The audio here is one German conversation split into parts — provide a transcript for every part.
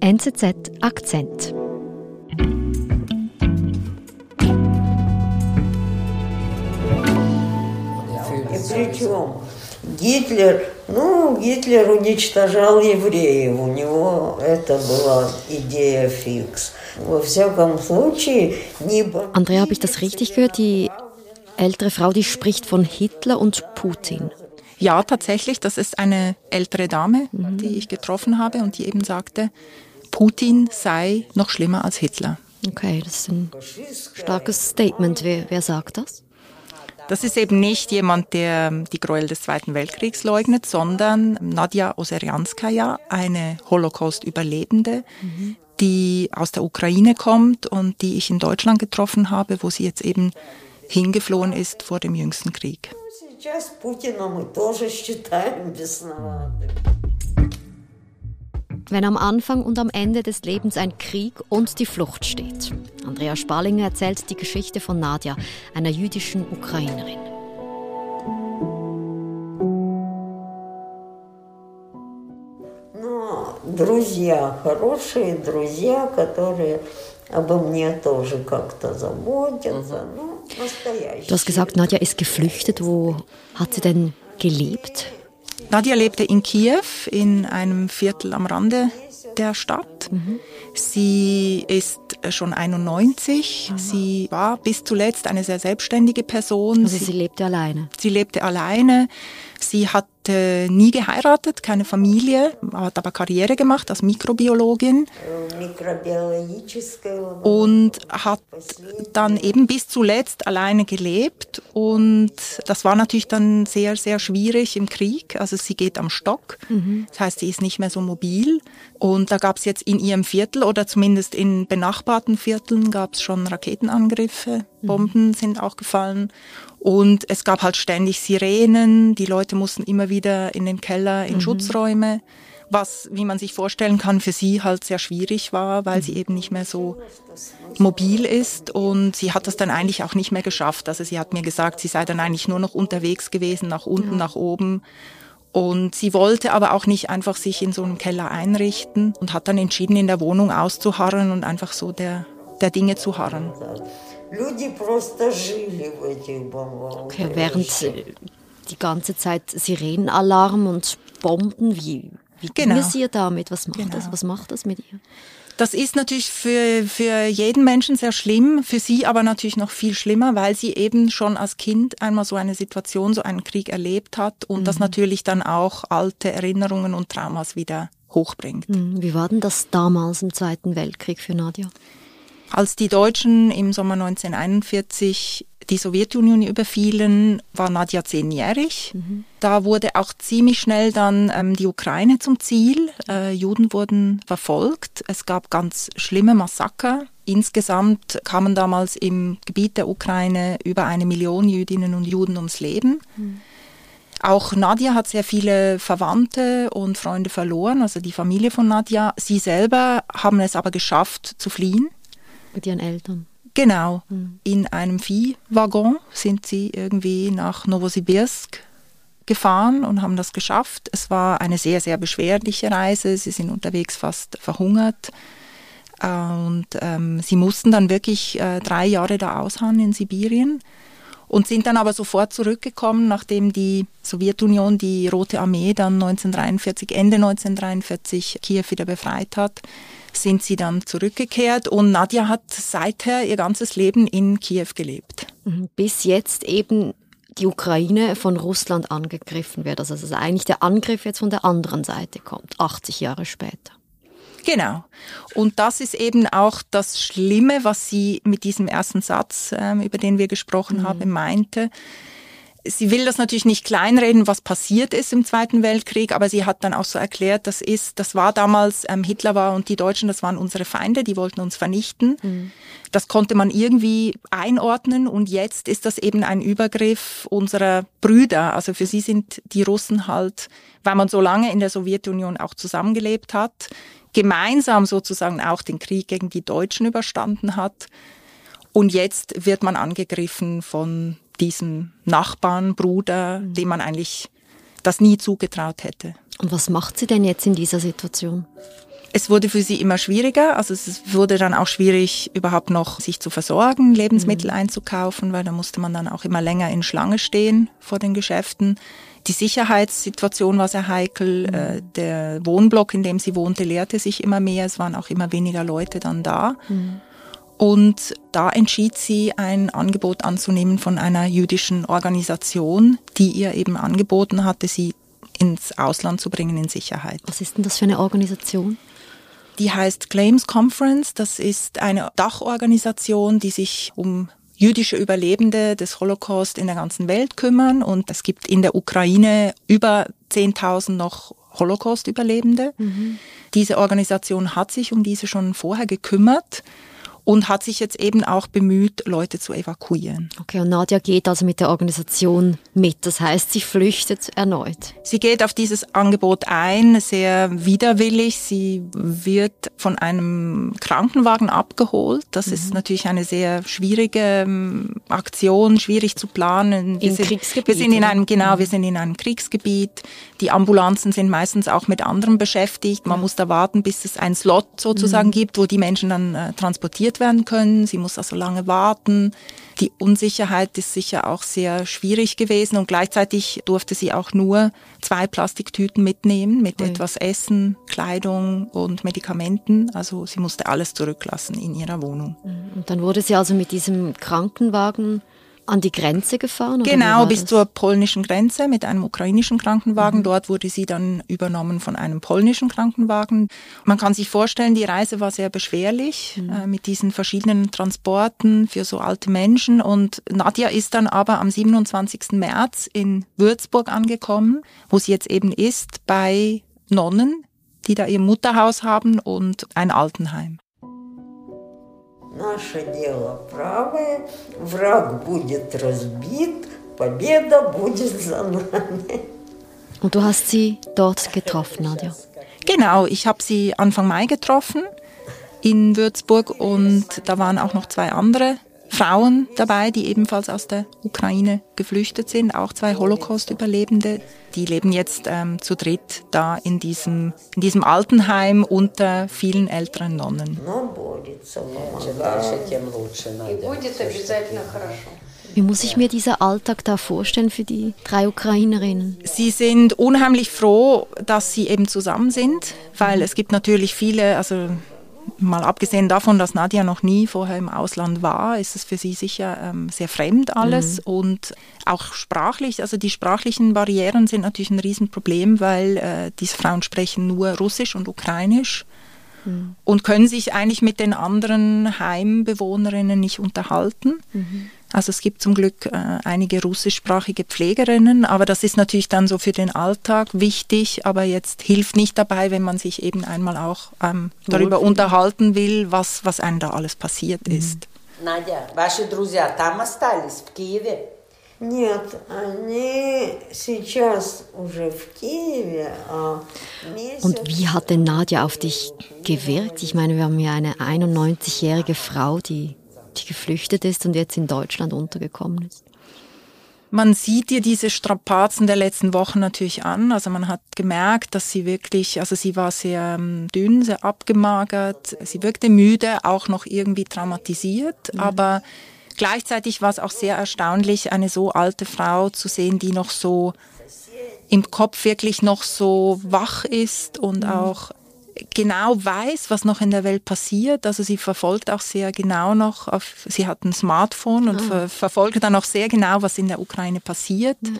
NZZ Akzent. Причем Гитлер, ну, Гитлер уничтожал евреев, у него это была идея фикс. Во всяком случае, не Andrea, habe ich das richtig gehört? Die ältere Frau, die spricht von Hitler und Putin. Ja, tatsächlich. Das ist eine ältere Dame, mhm. die ich getroffen habe und die eben sagte, Putin sei noch schlimmer als Hitler. Okay, das ist ein starkes Statement. Wer, wer sagt das? Das ist eben nicht jemand, der die Gräuel des Zweiten Weltkriegs leugnet, sondern Nadja Oserianskaya, eine Holocaust-Überlebende, mhm. die aus der Ukraine kommt und die ich in Deutschland getroffen habe, wo sie jetzt eben hingeflohen ist vor dem jüngsten Krieg Wenn am Anfang und am Ende des Lebens ein Krieg und die Flucht steht. Andrea Spalinger erzählt die Geschichte von Nadja, einer jüdischen Ukrainerin. Друзья, хорошие друзья, которые обо мне тоже как-то заботятся. Ну, Du hast gesagt, Nadja ist geflüchtet. Wo hat sie denn gelebt? Nadja lebte in Kiew, in einem Viertel am Rande der Stadt. Mhm. Sie ist schon 91. Mhm. Sie war bis zuletzt eine sehr selbstständige Person. Also sie, sie lebte alleine. Sie lebte alleine. Sie hat äh, nie geheiratet, keine Familie, hat aber Karriere gemacht als Mikrobiologin und hat dann eben bis zuletzt alleine gelebt und das war natürlich dann sehr, sehr schwierig im Krieg. Also sie geht am Stock, mhm. das heißt, sie ist nicht mehr so mobil und da gab es jetzt in ihrem Viertel oder zumindest in benachbarten Vierteln gab es schon Raketenangriffe. Bomben mhm. sind auch gefallen und es gab halt ständig Sirenen, die Leute mussten immer wieder in den Keller, in mhm. Schutzräume, was, wie man sich vorstellen kann, für sie halt sehr schwierig war, weil sie eben nicht mehr so mobil ist und sie hat das dann eigentlich auch nicht mehr geschafft. Also sie hat mir gesagt, sie sei dann eigentlich nur noch unterwegs gewesen, nach unten, ja. nach oben. Und sie wollte aber auch nicht einfach sich in so einem Keller einrichten und hat dann entschieden, in der Wohnung auszuharren und einfach so der, der Dinge zu harren. Okay, während äh, die ganze Zeit Sirenenalarm und Bomben, wie, wie genau. ging es ihr damit? Was macht, genau. das, was macht das mit ihr? Das ist natürlich für, für jeden Menschen sehr schlimm, für sie aber natürlich noch viel schlimmer, weil sie eben schon als Kind einmal so eine Situation, so einen Krieg erlebt hat und mhm. das natürlich dann auch alte Erinnerungen und Traumas wieder hochbringt. Mhm. Wie war denn das damals im Zweiten Weltkrieg für Nadja? Als die Deutschen im Sommer 1941 die Sowjetunion überfielen, war Nadja zehnjährig. Mhm. Da wurde auch ziemlich schnell dann ähm, die Ukraine zum Ziel. Äh, Juden wurden verfolgt. Es gab ganz schlimme Massaker. Insgesamt kamen damals im Gebiet der Ukraine über eine Million Jüdinnen und Juden ums Leben. Mhm. Auch Nadja hat sehr viele Verwandte und Freunde verloren, also die Familie von Nadja. Sie selber haben es aber geschafft zu fliehen. Mit ihren Eltern? Genau. Mhm. In einem Viehwaggon sind sie irgendwie nach Novosibirsk gefahren und haben das geschafft. Es war eine sehr, sehr beschwerliche Reise. Sie sind unterwegs fast verhungert. Äh, und ähm, sie mussten dann wirklich äh, drei Jahre da ausharren in Sibirien und sind dann aber sofort zurückgekommen, nachdem die Sowjetunion die Rote Armee dann 1943, Ende 1943 Kiew wieder befreit hat sind sie dann zurückgekehrt und Nadja hat seither ihr ganzes Leben in Kiew gelebt. Mhm. Bis jetzt eben die Ukraine von Russland angegriffen wird. Also dass eigentlich der Angriff jetzt von der anderen Seite kommt, 80 Jahre später. Genau. Und das ist eben auch das Schlimme, was sie mit diesem ersten Satz, ähm, über den wir gesprochen mhm. haben, meinte sie will das natürlich nicht kleinreden, was passiert ist im Zweiten Weltkrieg, aber sie hat dann auch so erklärt, das ist, das war damals, ähm, Hitler war und die Deutschen, das waren unsere Feinde, die wollten uns vernichten. Mhm. Das konnte man irgendwie einordnen und jetzt ist das eben ein Übergriff unserer Brüder. Also für sie sind die Russen halt, weil man so lange in der Sowjetunion auch zusammengelebt hat, gemeinsam sozusagen auch den Krieg gegen die Deutschen überstanden hat. Und jetzt wird man angegriffen von diesem Nachbarn, Bruder, mhm. dem man eigentlich das nie zugetraut hätte. Und was macht sie denn jetzt in dieser Situation? Es wurde für sie immer schwieriger, also es wurde dann auch schwierig, überhaupt noch sich zu versorgen, Lebensmittel mhm. einzukaufen, weil da musste man dann auch immer länger in Schlange stehen vor den Geschäften. Die Sicherheitssituation war sehr heikel. Mhm. Äh, der Wohnblock, in dem sie wohnte, leerte sich immer mehr. Es waren auch immer weniger Leute dann da. Mhm. Und da entschied sie, ein Angebot anzunehmen von einer jüdischen Organisation, die ihr eben angeboten hatte, sie ins Ausland zu bringen in Sicherheit. Was ist denn das für eine Organisation? Die heißt Claims Conference. Das ist eine Dachorganisation, die sich um jüdische Überlebende des Holocaust in der ganzen Welt kümmern. Und es gibt in der Ukraine über 10.000 noch Holocaust-Überlebende. Mhm. Diese Organisation hat sich um diese schon vorher gekümmert und hat sich jetzt eben auch bemüht, Leute zu evakuieren. Okay, und Nadja geht also mit der Organisation mit. Das heißt, sie flüchtet erneut. Sie geht auf dieses Angebot ein, sehr widerwillig. Sie wird von einem Krankenwagen abgeholt. Das mhm. ist natürlich eine sehr schwierige ähm, Aktion, schwierig zu planen. Wir Im sind, Kriegsgebiet. Wir sind in einem, genau, mhm. wir sind in einem Kriegsgebiet. Die Ambulanzen sind meistens auch mit anderen beschäftigt. Man muss da warten, bis es einen Slot sozusagen mhm. gibt, wo die Menschen dann äh, transportiert werden können. Sie muss also lange warten. Die Unsicherheit ist sicher auch sehr schwierig gewesen und gleichzeitig durfte sie auch nur zwei Plastiktüten mitnehmen mit okay. etwas Essen, Kleidung und Medikamenten. Also sie musste alles zurücklassen in ihrer Wohnung. Und dann wurde sie also mit diesem Krankenwagen an die Grenze gefahren? Genau, bis das? zur polnischen Grenze mit einem ukrainischen Krankenwagen. Mhm. Dort wurde sie dann übernommen von einem polnischen Krankenwagen. Man kann sich vorstellen, die Reise war sehr beschwerlich mhm. äh, mit diesen verschiedenen Transporten für so alte Menschen. Und Nadja ist dann aber am 27. März in Würzburg angekommen, wo sie jetzt eben ist, bei Nonnen, die da ihr Mutterhaus haben und ein Altenheim. Наше дело правое, враг будет разбит, победа будет за нами. Und du hast sie dort getroffen, Nadja? Genau, ich habe sie Anfang Mai getroffen in Würzburg und da waren auch noch zwei andere Frauen dabei, die ebenfalls aus der Ukraine geflüchtet sind, auch zwei Holocaust-Überlebende. Die leben jetzt ähm, zu dritt da in diesem, in diesem Altenheim unter vielen älteren Nonnen. Wie muss ich mir dieser Alltag da vorstellen für die drei Ukrainerinnen? Sie sind unheimlich froh, dass sie eben zusammen sind, weil es gibt natürlich viele, also mal abgesehen davon, dass Nadja noch nie vorher im Ausland war, ist es für sie sicher ähm, sehr fremd alles mhm. und auch sprachlich, also die sprachlichen Barrieren sind natürlich ein Riesenproblem, weil äh, diese Frauen sprechen nur Russisch und Ukrainisch mhm. und können sich eigentlich mit den anderen Heimbewohnerinnen nicht unterhalten. Mhm. Also es gibt zum Glück äh, einige russischsprachige Pflegerinnen, aber das ist natürlich dann so für den Alltag wichtig, aber jetzt hilft nicht dabei, wenn man sich eben einmal auch ähm, darüber unterhalten will, was, was einem da alles passiert mhm. ist. Nadja, ваши друзья там остались, в Киеве? Нет, они сейчас уже в Киеве. Und wie hat denn Nadja auf dich gewirkt? Ich meine, wir haben ja eine 91-jährige Frau, die die geflüchtet ist und jetzt in Deutschland untergekommen ist? Man sieht ihr diese Strapazen der letzten Wochen natürlich an. Also man hat gemerkt, dass sie wirklich, also sie war sehr ähm, dünn, sehr abgemagert. Sie wirkte müde, auch noch irgendwie traumatisiert. Mhm. Aber gleichzeitig war es auch sehr erstaunlich, eine so alte Frau zu sehen, die noch so im Kopf wirklich noch so wach ist und mhm. auch genau weiß, was noch in der Welt passiert. Also sie verfolgt auch sehr genau noch, auf, sie hat ein Smartphone und ah. ver verfolgt dann auch sehr genau, was in der Ukraine passiert. Ja.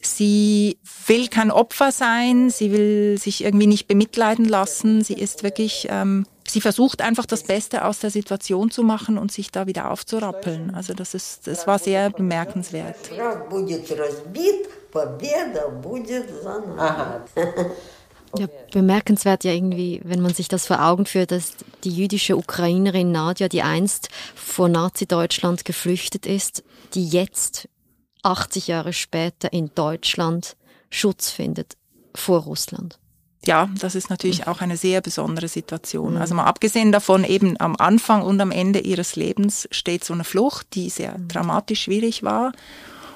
Sie will kein Opfer sein, sie will sich irgendwie nicht bemitleiden lassen. Sie ist wirklich, ähm, sie versucht einfach das Beste aus der Situation zu machen und sich da wieder aufzurappeln. Also das ist, das war sehr bemerkenswert. Aha. Ja, bemerkenswert ja irgendwie, wenn man sich das vor Augen führt, dass die jüdische Ukrainerin Nadja, die einst vor Nazi-Deutschland geflüchtet ist, die jetzt 80 Jahre später in Deutschland Schutz findet vor Russland. Ja, das ist natürlich auch eine sehr besondere Situation. Mhm. Also mal abgesehen davon, eben am Anfang und am Ende ihres Lebens steht so eine Flucht, die sehr mhm. dramatisch schwierig war.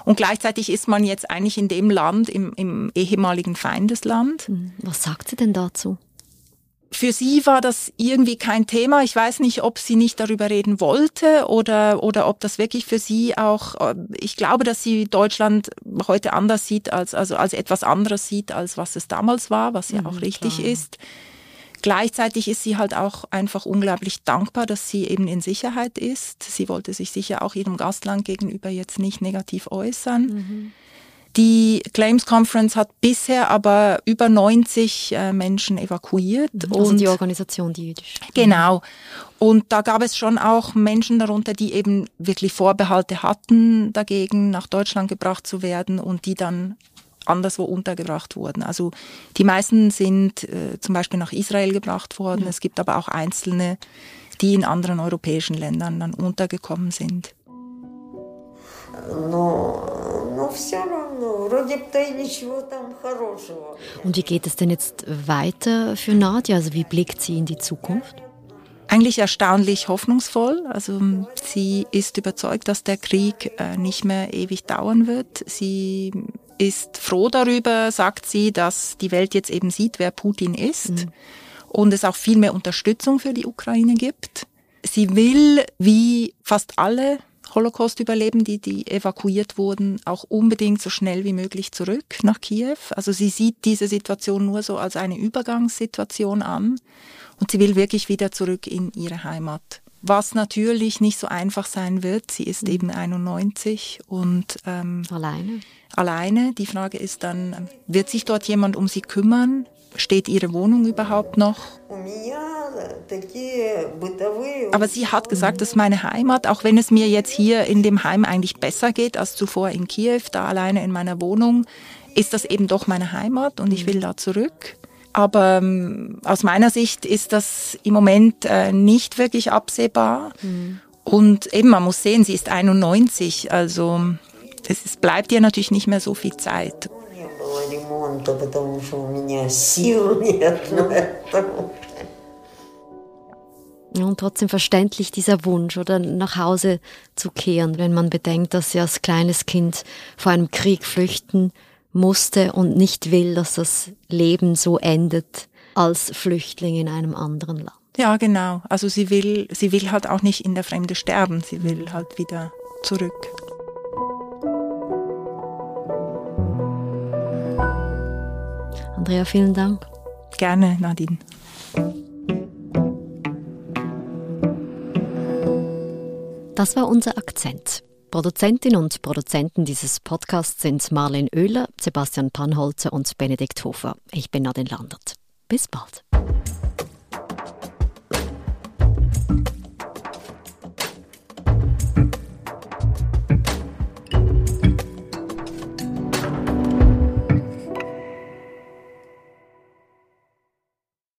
Und gleichzeitig ist man jetzt eigentlich in dem Land, im, im ehemaligen Feindesland. Hm, was sagt sie denn dazu? für sie war das irgendwie kein Thema. Ich weiß nicht, ob sie nicht darüber reden wollte oder, oder ob das wirklich für sie auch, äh, ich glaube, dass sie Deutschland heute anders sieht, als, also als etwas anderes sieht, als was es damals war, was ja mhm, auch richtig klar. ist. Gleichzeitig ist sie halt auch einfach unglaublich dankbar, dass sie eben in Sicherheit ist. Sie wollte sich sicher auch ihrem Gastland gegenüber jetzt nicht negativ äußern. Mhm. Die Claims Conference hat bisher aber über 90 äh, Menschen evakuiert. Mhm. Also und die Organisation, die jüdisch. Genau. Und da gab es schon auch Menschen darunter, die eben wirklich Vorbehalte hatten, dagegen nach Deutschland gebracht zu werden und die dann anderswo untergebracht wurden. Also die meisten sind äh, zum Beispiel nach Israel gebracht worden. Mhm. Es gibt aber auch einzelne, die in anderen europäischen Ländern dann untergekommen sind. Und wie geht es denn jetzt weiter für Nadja? Also wie blickt sie in die Zukunft? Eigentlich erstaunlich hoffnungsvoll. Also sie ist überzeugt, dass der Krieg äh, nicht mehr ewig dauern wird. Sie ist froh darüber, sagt sie, dass die Welt jetzt eben sieht, wer Putin ist mhm. und es auch viel mehr Unterstützung für die Ukraine gibt. Sie will, wie fast alle Holocaust-Überlebenden, die, die evakuiert wurden, auch unbedingt so schnell wie möglich zurück nach Kiew. Also sie sieht diese Situation nur so als eine Übergangssituation an und sie will wirklich wieder zurück in ihre Heimat. Was natürlich nicht so einfach sein wird. Sie ist mhm. eben 91 und ähm, alleine. Alleine. Die Frage ist dann, wird sich dort jemand um sie kümmern? Steht ihre Wohnung überhaupt noch? Aber sie hat gesagt, das ist meine Heimat, auch wenn es mir jetzt hier in dem Heim eigentlich besser geht als zuvor in Kiew, da alleine in meiner Wohnung, ist das eben doch meine Heimat und ich will da zurück. Aber ähm, aus meiner Sicht ist das im Moment äh, nicht wirklich absehbar. Mhm. Und eben, man muss sehen, sie ist 91, also es, es bleibt ihr natürlich nicht mehr so viel Zeit. Und trotzdem verständlich dieser Wunsch, oder nach Hause zu kehren, wenn man bedenkt, dass sie als kleines Kind vor einem Krieg flüchten musste und nicht will, dass das Leben so endet als Flüchtling in einem anderen Land. Ja, genau. Also sie will, sie will halt auch nicht in der Fremde sterben, sie will halt wieder zurück. Andrea, vielen Dank. Gerne, Nadine. Das war unser Akzent. Produzentin und Produzenten dieses Podcasts sind Marlene Oehler, Sebastian Panholzer und Benedikt Hofer. Ich bin Nadine Landert. Bis bald.